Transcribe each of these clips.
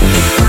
Bye.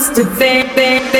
Mr. think, bang, bang,